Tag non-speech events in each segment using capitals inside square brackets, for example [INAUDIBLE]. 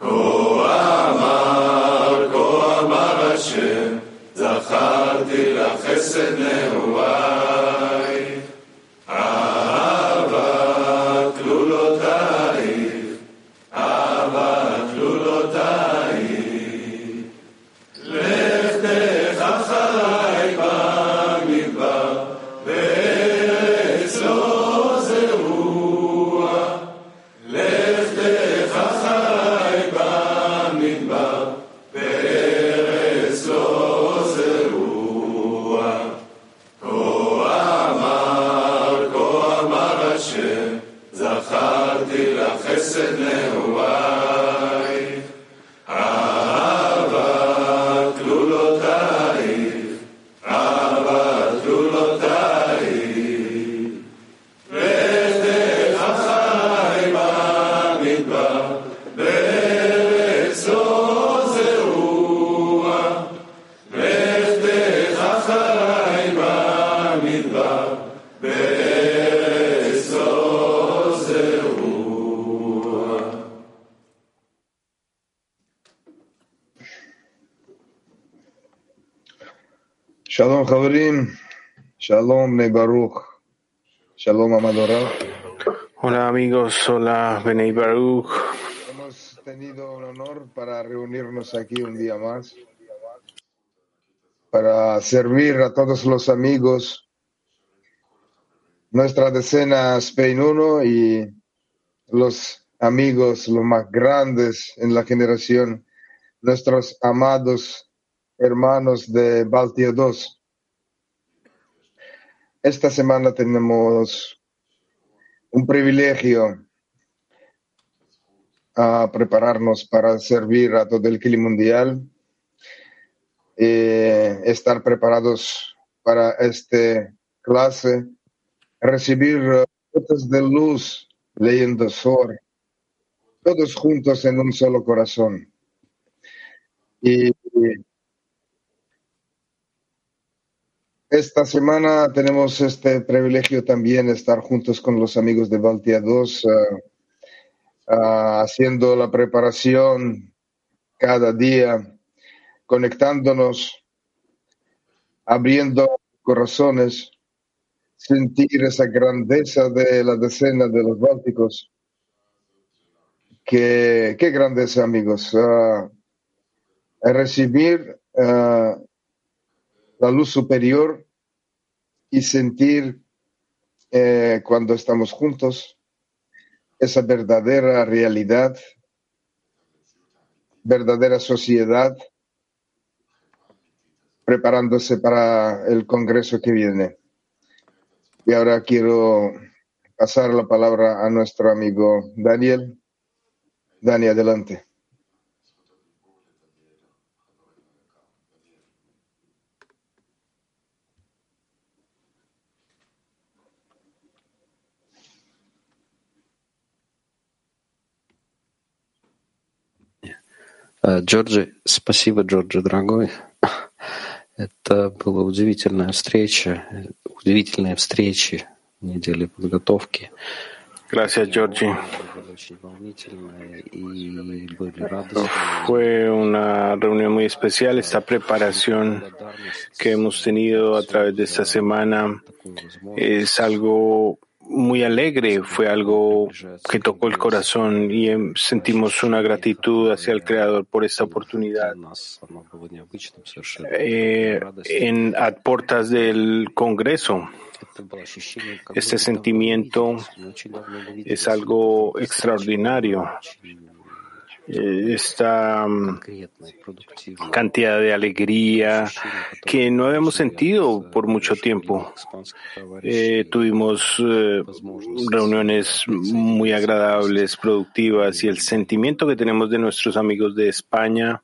כה אמר, כה אמר השם, זכרתי לך חסד נאמן. Shalom, Javerim. Shalom, Baruch. Shalom, Amadora. Hola, amigos. Hola, Benei Baruch. Hemos tenido un honor para reunirnos aquí un día más, para servir a todos los amigos. Nuestra decena Spain 1 y los amigos, los más grandes en la generación, nuestros amados hermanos de Baltia 2. Esta semana tenemos un privilegio a prepararnos para servir a todo el clima mundial, eh, estar preparados para esta clase, recibir fotos de luz leyendo Sor, todos juntos en un solo corazón. Y Esta semana tenemos este privilegio también estar juntos con los amigos de Baltia 2, eh, ah, haciendo la preparación cada día, conectándonos, abriendo corazones, sentir esa grandeza de la decena de los Bálticos. Qué, qué grandeza, amigos. Uh, recibir uh, la luz superior y sentir eh, cuando estamos juntos esa verdadera realidad, verdadera sociedad, preparándose para el Congreso que viene. Y ahora quiero pasar la palabra a nuestro amigo Daniel. Dani, adelante. Джорджи, спасибо, Джорджи, дорогой. Это была удивительная встреча, удивительные встречи недели подготовки. Gracias, Georgie. Fue una reunión muy especial. Esta preparación que hemos tenido a través de esta semana es algo muy alegre, fue algo que tocó el corazón y em, sentimos una gratitud hacia el Creador por esta oportunidad. Eh, en a puertas del Congreso, este sentimiento es algo extraordinario. Eh, esta mm, cantidad de alegría que no habíamos sentido por mucho tiempo. Eh, tuvimos eh, reuniones muy agradables, productivas y el sentimiento que tenemos de nuestros amigos de España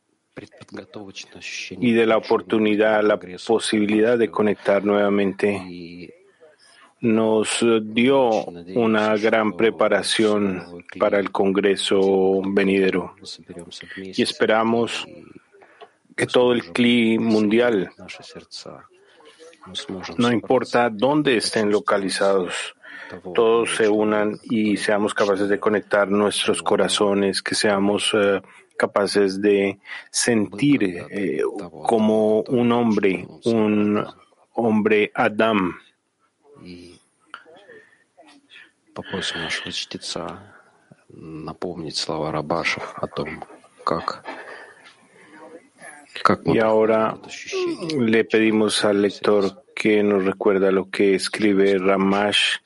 y de la oportunidad, la posibilidad de conectar nuevamente nos dio una gran preparación para el Congreso venidero y esperamos que todo el clima mundial, no importa dónde estén localizados, todos se unan y seamos capaces de conectar nuestros corazones, que seamos eh, capaces de sentir eh, como un hombre, un hombre Adam. Попросим нашего чтеца напомнить слова Рабашев о том, как y ahora le pedimos al lector que nos recuerda lo que escribe Ramash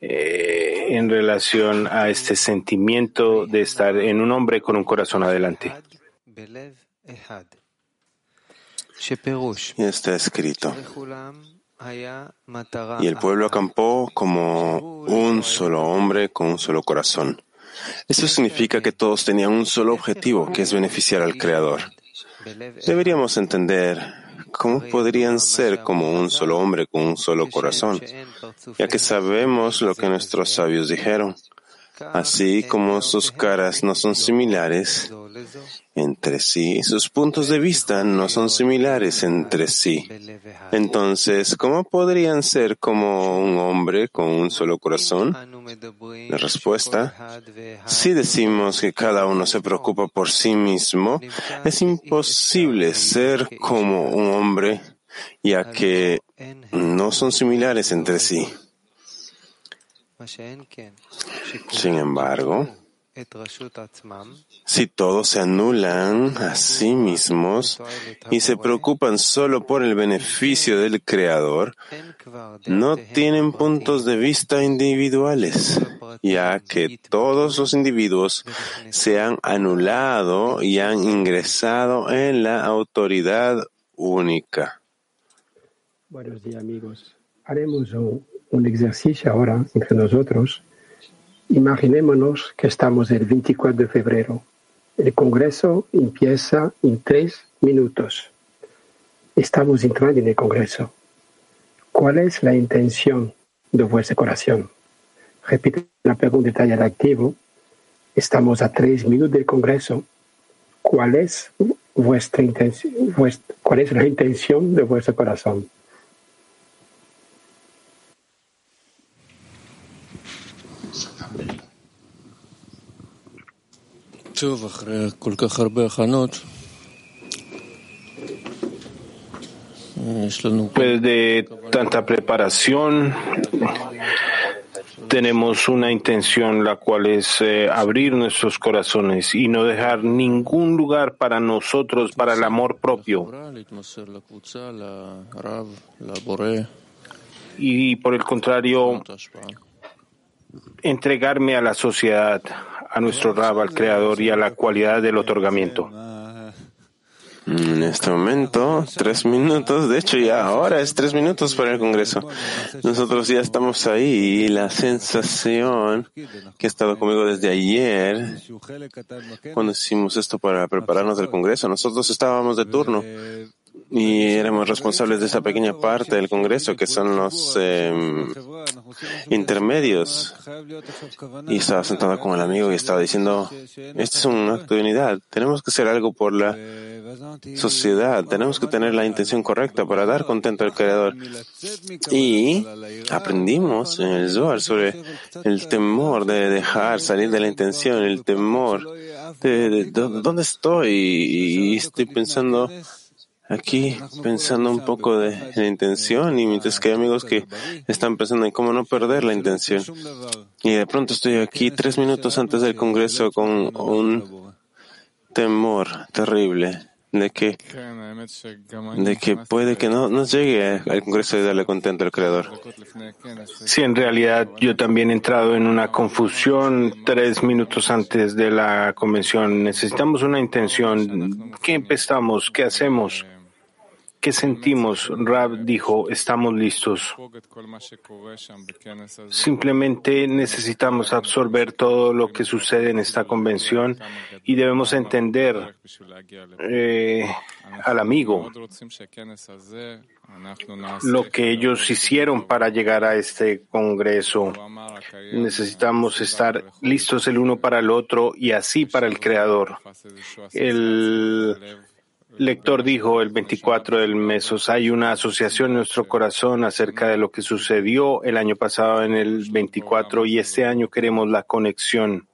eh, en relación a este sentimiento de estar en un hombre con un corazón adelante. Y está escrito. y el pueblo acampó como un solo hombre con un solo corazón. Eso significa que todos tenían un solo objetivo, que es beneficiar al Creador. Deberíamos entender cómo podrían ser como un solo hombre con un solo corazón, ya que sabemos lo que nuestros sabios dijeron. Así como sus caras no son similares entre sí, sus puntos de vista no son similares entre sí. Entonces, ¿cómo podrían ser como un hombre con un solo corazón? La respuesta, si decimos que cada uno se preocupa por sí mismo, es imposible ser como un hombre, ya que no son similares entre sí. Sin embargo, si todos se anulan a sí mismos y se preocupan solo por el beneficio del Creador, no tienen puntos de vista individuales, ya que todos los individuos se han anulado y han ingresado en la autoridad única. Buenos días amigos. Haremos un un ejercicio ahora entre nosotros. Imaginémonos que estamos el 24 de febrero. El Congreso empieza en tres minutos. Estamos entrando en el Congreso. ¿Cuál es la intención de vuestro corazón? Repito la pregunta de taller activo. Estamos a tres minutos del Congreso. ¿Cuál es vuestra intención? ¿Cuál es la intención de vuestro corazón? Después de tanta preparación, tenemos una intención, la cual es eh, abrir nuestros corazones y no dejar ningún lugar para nosotros, para el amor propio. Y por el contrario, entregarme a la sociedad, a nuestro Rab, al Creador y a la cualidad del otorgamiento. En este momento, tres minutos, de hecho ya ahora es tres minutos para el Congreso. Nosotros ya estamos ahí y la sensación que ha estado conmigo desde ayer, cuando hicimos esto para prepararnos del Congreso, nosotros estábamos de turno y éramos responsables de esa pequeña parte del Congreso que son los em, intermedios. Y estaba sentado con el amigo y estaba diciendo, este es un acto de unidad, tenemos que hacer algo por la sociedad, tenemos que tener la intención correcta para dar contento al Creador. Y aprendimos en el Zohar sobre el temor de dejar salir de la intención, el temor de, dónde estoy y estoy pensando aquí pensando un poco de la intención y mientras que hay amigos que están pensando en cómo no perder la intención. Y de pronto estoy aquí tres minutos antes del Congreso con un temor terrible de que, de que puede que no nos llegue al Congreso y darle contento al Creador. Sí, en realidad yo también he entrado en una confusión tres minutos antes de la convención. Necesitamos una intención. ¿Qué empezamos? ¿Qué hacemos? ¿Qué sentimos? Rab dijo, estamos listos. Simplemente necesitamos absorber todo lo que sucede en esta convención y debemos entender eh, al amigo lo que ellos hicieron para llegar a este Congreso. Necesitamos estar listos el uno para el otro y así para el Creador. El lector dijo el 24 del Mesos, hay una asociación en nuestro corazón acerca de lo que sucedió el año pasado en el 24 y este año queremos la conexión,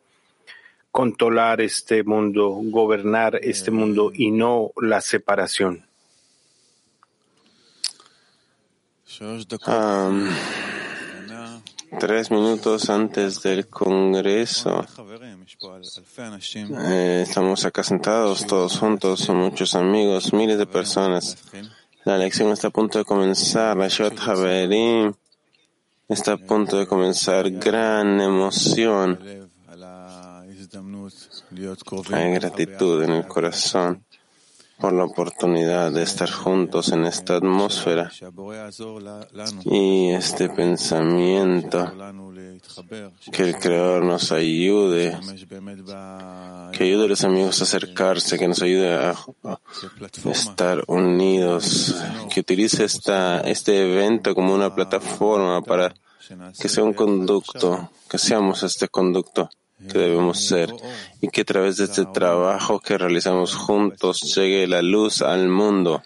controlar este mundo, gobernar este mundo y no la separación. Um, tres minutos antes del Congreso. Eh, estamos acá sentados todos juntos, son muchos amigos, miles de personas. La lección está a punto de comenzar, la Shot Haverim está a punto de comenzar, gran emoción. Hay gratitud en el corazón por la oportunidad de estar juntos en esta atmósfera y este pensamiento que el Creador nos ayude, que ayude a los amigos a acercarse, que nos ayude a estar unidos, que utilice esta, este evento como una plataforma para que sea un conducto, que seamos este conducto que debemos ser y que a través de este trabajo que realizamos juntos llegue la luz al mundo.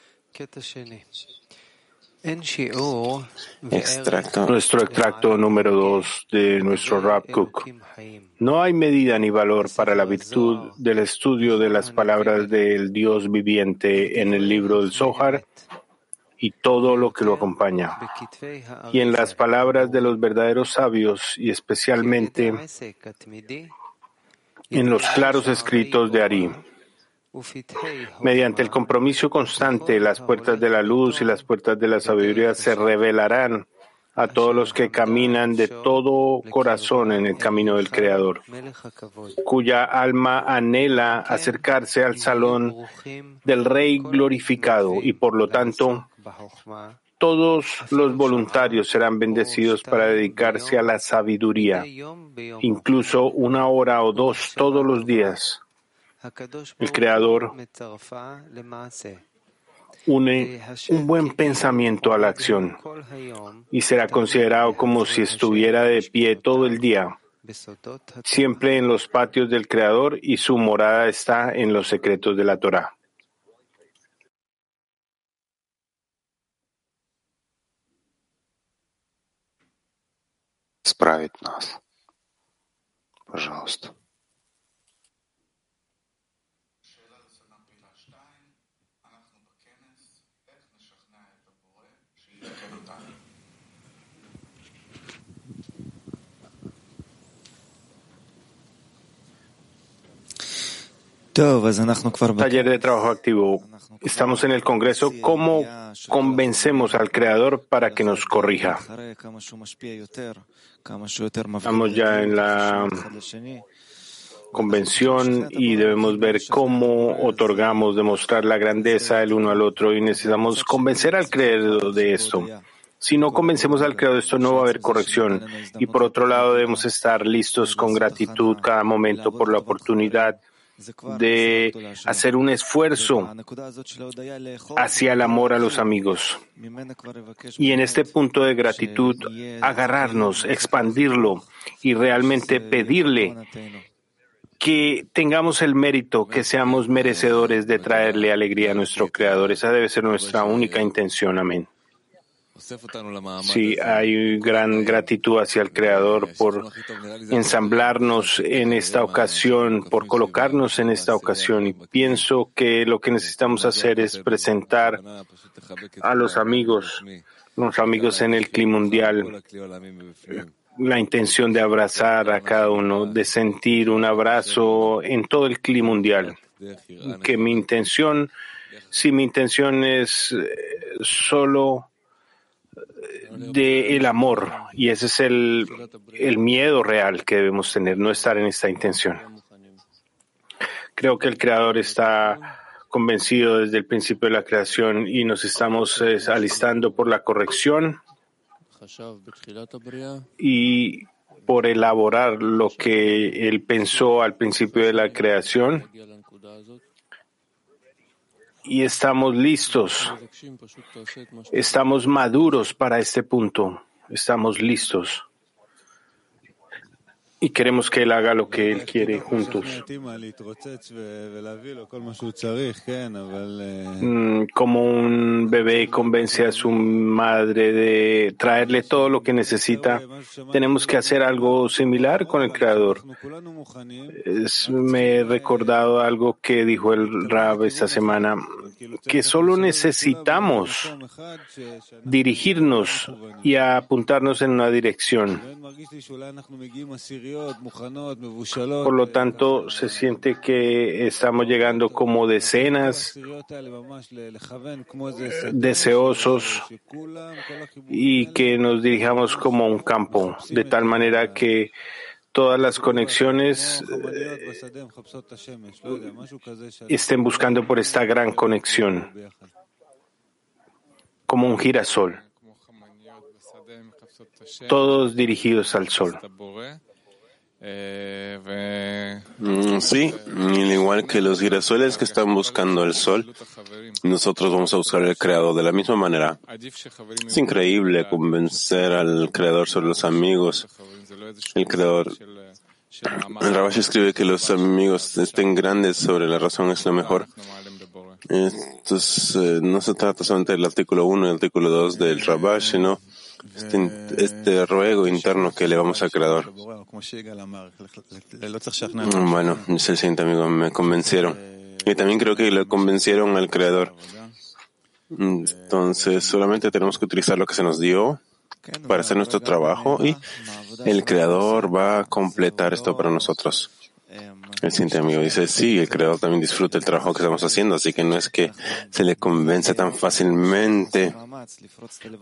Extracto. Nuestro extracto número dos de nuestro Rab Cook. No hay medida ni valor para la virtud del estudio de las palabras del Dios viviente en el libro del Zohar y todo lo que lo acompaña. Y en las palabras de los verdaderos sabios y especialmente en los claros escritos de Ari. Mediante el compromiso constante, las puertas de la luz y las puertas de la sabiduría se revelarán a todos los que caminan de todo corazón en el camino del Creador, cuya alma anhela acercarse al salón del Rey glorificado y por lo tanto todos los voluntarios serán bendecidos para dedicarse a la sabiduría, incluso una hora o dos todos los días. El Creador une un buen pensamiento a la acción y será considerado como si estuviera de pie todo el día, siempre en los patios del Creador y su morada está en los secretos de la Torah. Taller de trabajo activo. Estamos en el Congreso. ¿Cómo convencemos al Creador para que nos corrija? Estamos ya en la convención y debemos ver cómo otorgamos, demostrar la grandeza el uno al otro y necesitamos convencer al Creador de esto. Si no convencemos al Creador de esto, no va a haber corrección. Y por otro lado, debemos estar listos con gratitud cada momento por la oportunidad de hacer un esfuerzo hacia el amor a los amigos. Y en este punto de gratitud, agarrarnos, expandirlo y realmente pedirle que tengamos el mérito, que seamos merecedores de traerle alegría a nuestro Creador. Esa debe ser nuestra única intención. Amén. Sí, hay gran gratitud hacia el Creador por ensamblarnos en esta ocasión, por colocarnos en esta ocasión. Y pienso que lo que necesitamos hacer es presentar a los amigos, los amigos en el clima mundial, la intención de abrazar a cada uno, de sentir un abrazo en todo el clima mundial. Que mi intención, si mi intención es eh, solo del amor y ese es el, el miedo real que debemos tener, no estar en esta intención. Creo que el Creador está convencido desde el principio de la creación y nos estamos alistando por la corrección y por elaborar lo que Él pensó al principio de la creación y estamos listos. Estamos maduros para este punto. Estamos listos. Y queremos que Él haga lo que Él quiere juntos. Mm, como un bebé convence a su madre de traerle todo lo que necesita, tenemos que hacer algo similar con el Creador. me he recordado algo que dijo el Rab esta semana, que solo necesitamos dirigirnos y apuntarnos en una dirección. Por lo tanto, se siente que estamos llegando como decenas deseosos y que nos dirijamos como un campo, de tal manera que todas las conexiones eh, estén buscando por esta gran conexión, como un girasol, todos dirigidos al sol. Mm, sí, al igual que los girasoles que están buscando el sol, nosotros vamos a buscar el creador de la misma manera. Es increíble convencer al creador sobre los amigos. El creador. El [CLEARS THROAT] Rabash escribe que los amigos estén grandes sobre la razón es lo mejor. Entonces, eh, no se trata solamente del artículo 1 y el artículo 2 del Rabash, sino este, este, ruego interno que le vamos al Creador. Bueno, el siguiente amigo, me convencieron. Y también creo que le convencieron al Creador. Entonces, solamente tenemos que utilizar lo que se nos dio para hacer nuestro trabajo y el Creador va a completar esto para nosotros. El siguiente amigo dice, sí, el creador también disfruta el trabajo que estamos haciendo, así que no es que se le convence tan fácilmente,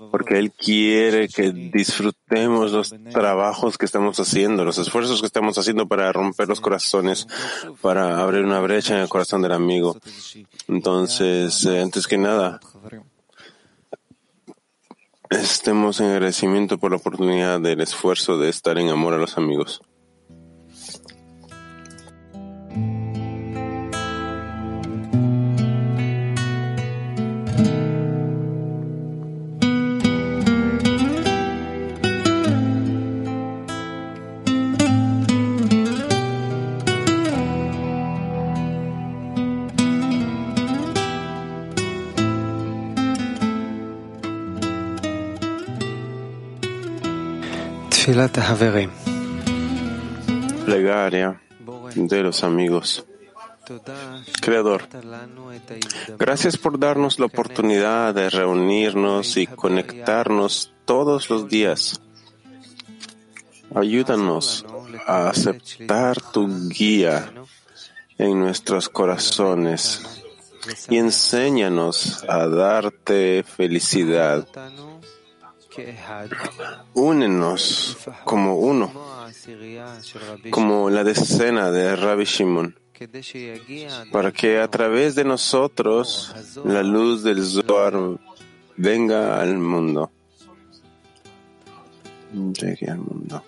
porque él quiere que disfrutemos los trabajos que estamos haciendo, los esfuerzos que estamos haciendo para romper los corazones, para abrir una brecha en el corazón del amigo. Entonces, eh, antes que nada, estemos en agradecimiento por la oportunidad del esfuerzo de estar en amor a los amigos. Plegaria de los amigos. Creador, gracias por darnos la oportunidad de reunirnos y conectarnos todos los días. Ayúdanos a aceptar tu guía en nuestros corazones y enséñanos a darte felicidad Únenos como uno, como la decena de Rabbi Shimon, para que a través de nosotros la luz del Zohar venga al mundo. Llegue al mundo.